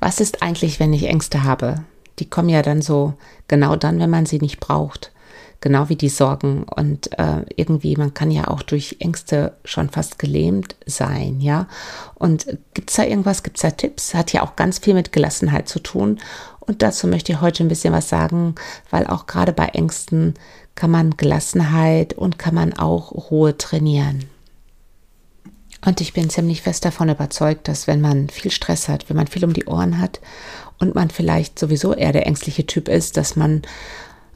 Was ist eigentlich, wenn ich Ängste habe? Die kommen ja dann so genau dann, wenn man sie nicht braucht. Genau wie die Sorgen. Und äh, irgendwie, man kann ja auch durch Ängste schon fast gelähmt sein, ja. Und gibt es da irgendwas, gibt es da Tipps? Hat ja auch ganz viel mit Gelassenheit zu tun. Und dazu möchte ich heute ein bisschen was sagen, weil auch gerade bei Ängsten kann man Gelassenheit und kann man auch Ruhe trainieren. Und ich bin ziemlich fest davon überzeugt, dass wenn man viel Stress hat, wenn man viel um die Ohren hat und man vielleicht sowieso eher der ängstliche Typ ist, dass man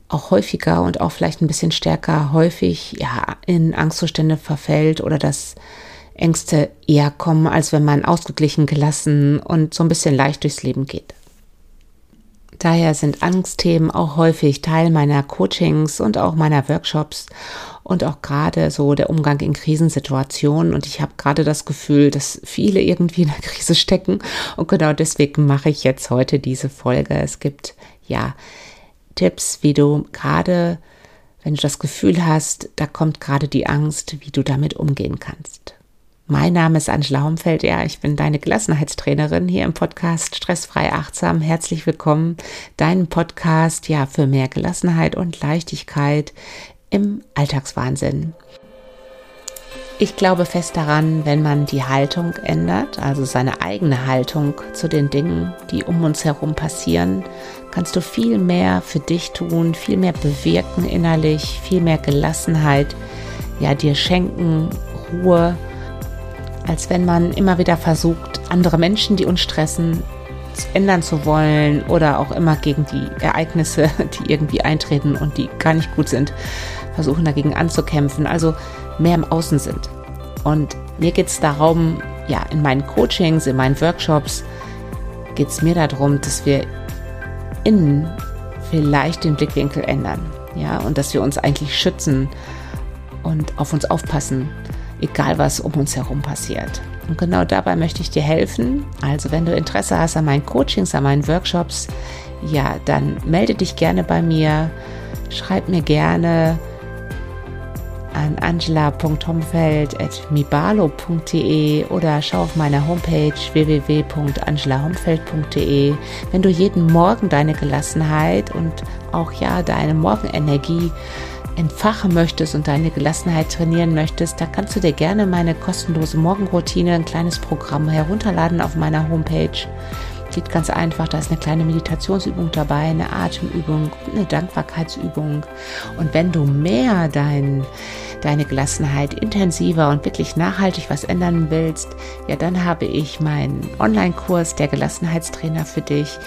auch häufiger und auch vielleicht ein bisschen stärker häufig ja in Angstzustände verfällt oder dass Ängste eher kommen, als wenn man ausgeglichen, gelassen und so ein bisschen leicht durchs Leben geht. Daher sind Angstthemen auch häufig Teil meiner Coachings und auch meiner Workshops und auch gerade so der Umgang in Krisensituationen. Und ich habe gerade das Gefühl, dass viele irgendwie in der Krise stecken. Und genau deswegen mache ich jetzt heute diese Folge. Es gibt ja Tipps, wie du gerade, wenn du das Gefühl hast, da kommt gerade die Angst, wie du damit umgehen kannst. Mein Name ist Angela Homfeld. Ja, ich bin deine Gelassenheitstrainerin hier im Podcast Stressfrei Achtsam. Herzlich willkommen. Dein Podcast, ja, für mehr Gelassenheit und Leichtigkeit im Alltagswahnsinn. Ich glaube fest daran, wenn man die Haltung ändert, also seine eigene Haltung zu den Dingen, die um uns herum passieren, kannst du viel mehr für dich tun, viel mehr bewirken innerlich, viel mehr Gelassenheit, ja, dir schenken, Ruhe als wenn man immer wieder versucht, andere Menschen, die uns stressen, ändern zu wollen oder auch immer gegen die Ereignisse, die irgendwie eintreten und die gar nicht gut sind, versuchen dagegen anzukämpfen, also mehr im Außen sind. Und mir geht es darum, ja, in meinen Coachings, in meinen Workshops geht es mir darum, dass wir innen vielleicht den Blickwinkel ändern, ja, und dass wir uns eigentlich schützen und auf uns aufpassen egal was um uns herum passiert. Und genau dabei möchte ich dir helfen. Also wenn du Interesse hast an meinen Coachings, an meinen Workshops, ja, dann melde dich gerne bei mir, schreib mir gerne an angela.homfeld.mibalo.de oder schau auf meiner Homepage www.angelahomfeld.de. Wenn du jeden Morgen deine Gelassenheit und auch ja deine Morgenenergie entfachen möchtest und deine Gelassenheit trainieren möchtest, da kannst du dir gerne meine kostenlose Morgenroutine, ein kleines Programm herunterladen auf meiner Homepage. Geht ganz einfach, da ist eine kleine Meditationsübung dabei, eine Atemübung, eine Dankbarkeitsübung. Und wenn du mehr dein, deine Gelassenheit intensiver und wirklich nachhaltig was ändern willst, ja, dann habe ich meinen Online-Kurs, der Gelassenheitstrainer für dich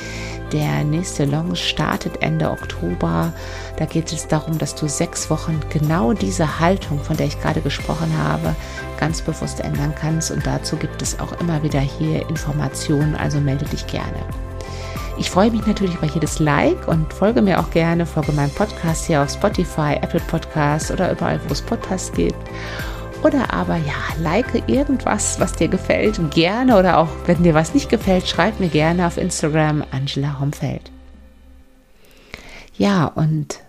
der nächste Launch startet Ende Oktober. Da geht es darum, dass du sechs Wochen genau diese Haltung, von der ich gerade gesprochen habe, ganz bewusst ändern kannst. Und dazu gibt es auch immer wieder hier Informationen, also melde dich gerne. Ich freue mich natürlich über jedes Like und folge mir auch gerne, folge meinem Podcast hier auf Spotify, Apple Podcasts oder überall, wo es Podcasts gibt. Oder aber ja, like irgendwas, was dir gefällt, gerne. Oder auch, wenn dir was nicht gefällt, schreib mir gerne auf Instagram Angela Homfeld. Ja, und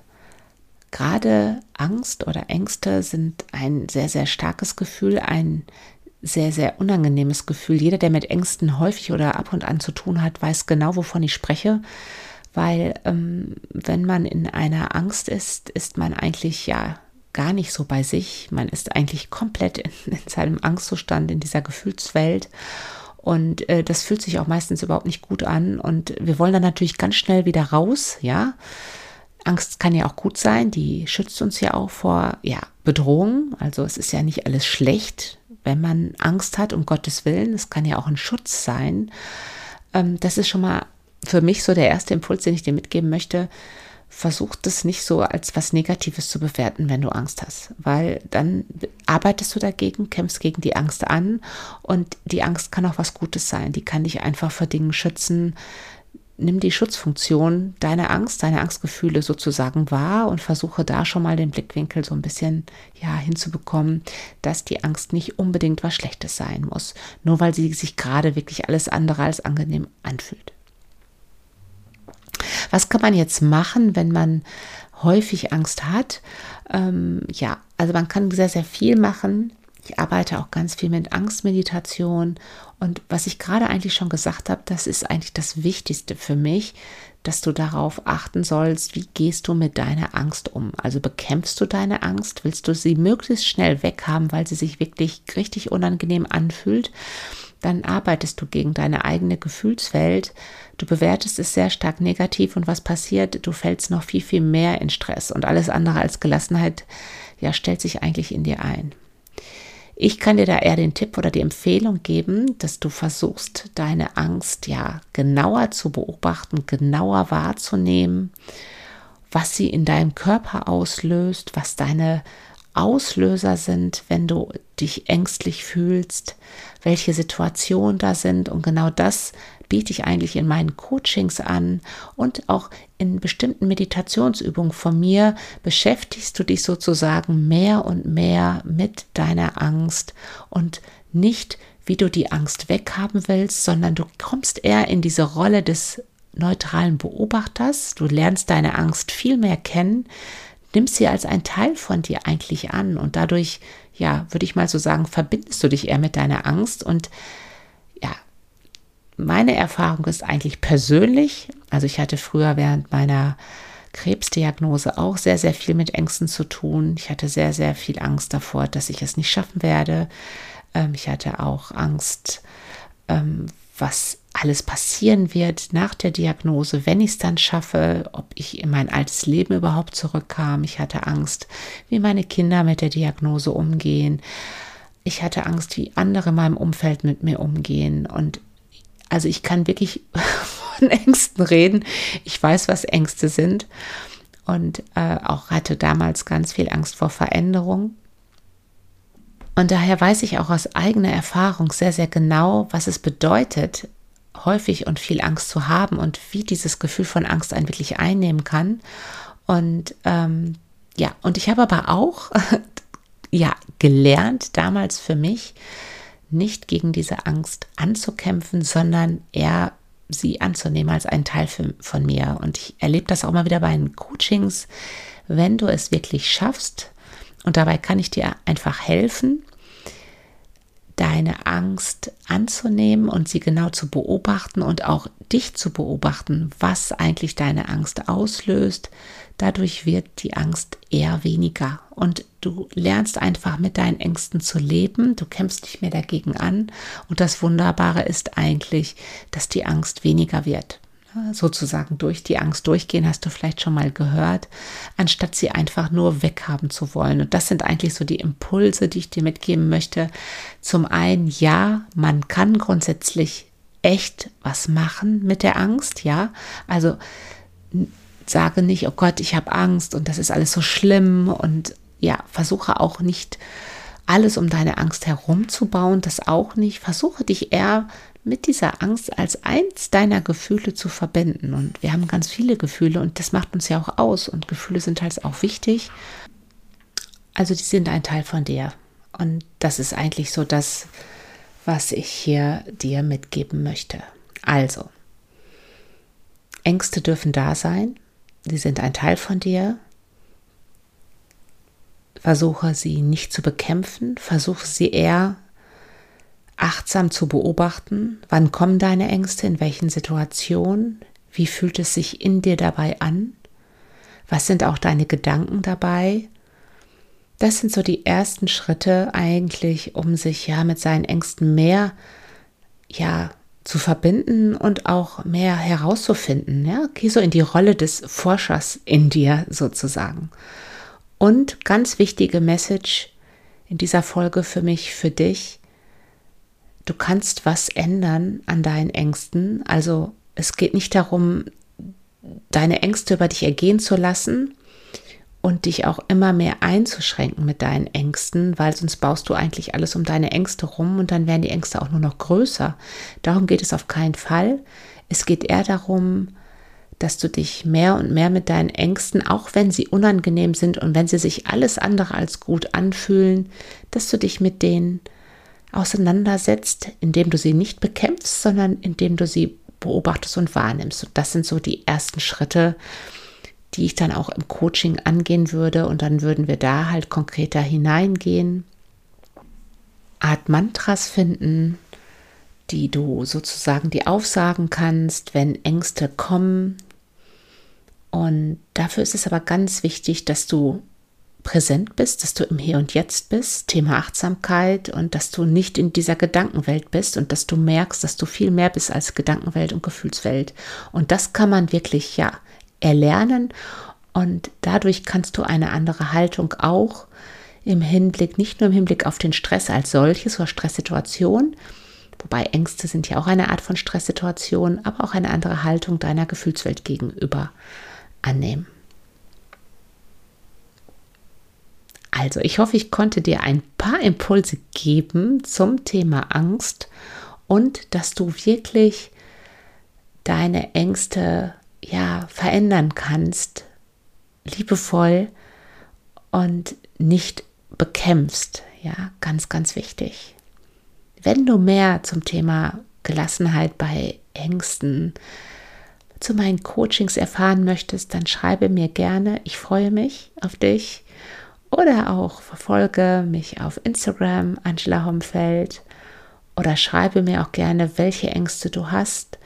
gerade Angst oder Ängste sind ein sehr, sehr starkes Gefühl, ein sehr, sehr unangenehmes Gefühl. Jeder, der mit Ängsten häufig oder ab und an zu tun hat, weiß genau, wovon ich spreche. Weil ähm, wenn man in einer Angst ist, ist man eigentlich ja gar nicht so bei sich. Man ist eigentlich komplett in, in seinem Angstzustand, in dieser Gefühlswelt. Und äh, das fühlt sich auch meistens überhaupt nicht gut an. Und wir wollen dann natürlich ganz schnell wieder raus, ja. Angst kann ja auch gut sein, die schützt uns ja auch vor ja, Bedrohungen. Also es ist ja nicht alles schlecht, wenn man Angst hat, um Gottes Willen. Es kann ja auch ein Schutz sein. Ähm, das ist schon mal für mich so der erste Impuls, den ich dir mitgeben möchte versuch das nicht so als was Negatives zu bewerten, wenn du Angst hast, weil dann arbeitest du dagegen, kämpfst gegen die Angst an und die Angst kann auch was Gutes sein. Die kann dich einfach vor Dingen schützen. Nimm die Schutzfunktion deiner Angst, deine Angstgefühle sozusagen wahr und versuche da schon mal den Blickwinkel so ein bisschen ja hinzubekommen, dass die Angst nicht unbedingt was Schlechtes sein muss, nur weil sie sich gerade wirklich alles andere als angenehm anfühlt. Was kann man jetzt machen, wenn man häufig Angst hat? Ähm, ja, also man kann sehr, sehr viel machen. Ich arbeite auch ganz viel mit Angstmeditation. Und was ich gerade eigentlich schon gesagt habe, das ist eigentlich das Wichtigste für mich, dass du darauf achten sollst, wie gehst du mit deiner Angst um. Also bekämpfst du deine Angst, willst du sie möglichst schnell weghaben, weil sie sich wirklich richtig unangenehm anfühlt, dann arbeitest du gegen deine eigene Gefühlswelt. Du bewertest es sehr stark negativ und was passiert? Du fällst noch viel, viel mehr in Stress und alles andere als Gelassenheit, ja, stellt sich eigentlich in dir ein. Ich kann dir da eher den Tipp oder die Empfehlung geben, dass du versuchst, deine Angst ja genauer zu beobachten, genauer wahrzunehmen, was sie in deinem Körper auslöst, was deine Auslöser sind, wenn du dich ängstlich fühlst, welche Situationen da sind. Und genau das biete ich eigentlich in meinen Coachings an und auch in bestimmten Meditationsübungen von mir beschäftigst du dich sozusagen mehr und mehr mit deiner Angst und nicht wie du die Angst weghaben willst, sondern du kommst eher in diese Rolle des neutralen Beobachters. Du lernst deine Angst viel mehr kennen, nimmst sie als ein Teil von dir eigentlich an und dadurch, ja, würde ich mal so sagen, verbindest du dich eher mit deiner Angst und meine Erfahrung ist eigentlich persönlich, also ich hatte früher während meiner Krebsdiagnose auch sehr, sehr viel mit Ängsten zu tun. Ich hatte sehr, sehr viel Angst davor, dass ich es nicht schaffen werde. Ähm, ich hatte auch Angst, ähm, was alles passieren wird nach der Diagnose, wenn ich es dann schaffe, ob ich in mein altes Leben überhaupt zurückkam. Ich hatte Angst, wie meine Kinder mit der Diagnose umgehen. Ich hatte Angst, wie andere in meinem Umfeld mit mir umgehen. Und also ich kann wirklich von Ängsten reden. Ich weiß, was Ängste sind. Und äh, auch hatte damals ganz viel Angst vor Veränderung. Und daher weiß ich auch aus eigener Erfahrung sehr, sehr genau, was es bedeutet, häufig und viel Angst zu haben und wie dieses Gefühl von Angst einen wirklich einnehmen kann. Und ähm, ja, und ich habe aber auch ja gelernt damals für mich, nicht gegen diese Angst anzukämpfen, sondern eher sie anzunehmen als einen Teil für, von mir. Und ich erlebe das auch mal wieder bei den Coachings, wenn du es wirklich schaffst, und dabei kann ich dir einfach helfen, deine Angst anzunehmen und sie genau zu beobachten und auch dich zu beobachten, was eigentlich deine Angst auslöst. Dadurch wird die Angst eher weniger und du lernst einfach mit deinen Ängsten zu leben. Du kämpfst nicht mehr dagegen an und das Wunderbare ist eigentlich, dass die Angst weniger wird sozusagen durch die Angst durchgehen, hast du vielleicht schon mal gehört, anstatt sie einfach nur weghaben zu wollen. Und das sind eigentlich so die Impulse, die ich dir mitgeben möchte. Zum einen, ja, man kann grundsätzlich echt was machen mit der Angst, ja. Also sage nicht, oh Gott, ich habe Angst und das ist alles so schlimm und ja, versuche auch nicht alles um deine Angst herumzubauen, das auch nicht. Versuche dich eher mit dieser Angst als eins deiner Gefühle zu verbinden. Und wir haben ganz viele Gefühle und das macht uns ja auch aus. Und Gefühle sind halt auch wichtig. Also die sind ein Teil von dir. Und das ist eigentlich so das, was ich hier dir mitgeben möchte. Also, Ängste dürfen da sein. Sie sind ein Teil von dir. Versuche sie nicht zu bekämpfen. Versuche sie eher achtsam zu beobachten, wann kommen deine Ängste, in welchen Situationen, wie fühlt es sich in dir dabei an, was sind auch deine Gedanken dabei. Das sind so die ersten Schritte eigentlich, um sich ja mit seinen Ängsten mehr ja zu verbinden und auch mehr herauszufinden. Ja, geh so in die Rolle des Forschers in dir sozusagen. Und ganz wichtige Message in dieser Folge für mich, für dich du kannst was ändern an deinen Ängsten. Also es geht nicht darum, deine Ängste über dich ergehen zu lassen und dich auch immer mehr einzuschränken mit deinen Ängsten, weil sonst baust du eigentlich alles um deine Ängste rum und dann werden die Ängste auch nur noch größer. Darum geht es auf keinen Fall. Es geht eher darum, dass du dich mehr und mehr mit deinen Ängsten, auch wenn sie unangenehm sind und wenn sie sich alles andere als gut anfühlen, dass du dich mit denen auseinandersetzt, indem du sie nicht bekämpfst, sondern indem du sie beobachtest und wahrnimmst. Und das sind so die ersten Schritte, die ich dann auch im Coaching angehen würde. Und dann würden wir da halt konkreter hineingehen. Art Mantras finden, die du sozusagen die aufsagen kannst, wenn Ängste kommen. Und dafür ist es aber ganz wichtig, dass du präsent bist, dass du im Hier und Jetzt bist, Thema Achtsamkeit und dass du nicht in dieser Gedankenwelt bist und dass du merkst, dass du viel mehr bist als Gedankenwelt und Gefühlswelt. Und das kann man wirklich ja erlernen und dadurch kannst du eine andere Haltung auch im Hinblick, nicht nur im Hinblick auf den Stress als solches oder Stresssituation, wobei Ängste sind ja auch eine Art von Stresssituation, aber auch eine andere Haltung deiner Gefühlswelt gegenüber annehmen. Also, ich hoffe, ich konnte dir ein paar Impulse geben zum Thema Angst und dass du wirklich deine Ängste ja verändern kannst, liebevoll und nicht bekämpfst. Ja, ganz, ganz wichtig. Wenn du mehr zum Thema Gelassenheit bei Ängsten zu meinen Coachings erfahren möchtest, dann schreibe mir gerne. Ich freue mich auf dich. Oder auch verfolge mich auf Instagram, Angela Homfeld. Oder schreibe mir auch gerne, welche Ängste du hast.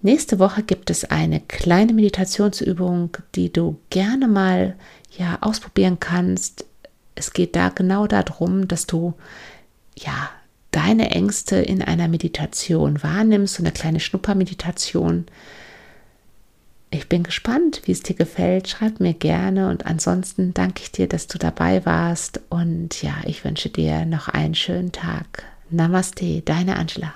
Nächste Woche gibt es eine kleine Meditationsübung, die du gerne mal ja ausprobieren kannst. Es geht da genau darum, dass du ja deine Ängste in einer Meditation wahrnimmst, so eine kleine Schnuppermeditation. Ich bin gespannt, wie es dir gefällt. Schreib mir gerne und ansonsten danke ich dir, dass du dabei warst und ja, ich wünsche dir noch einen schönen Tag. Namaste, deine Angela.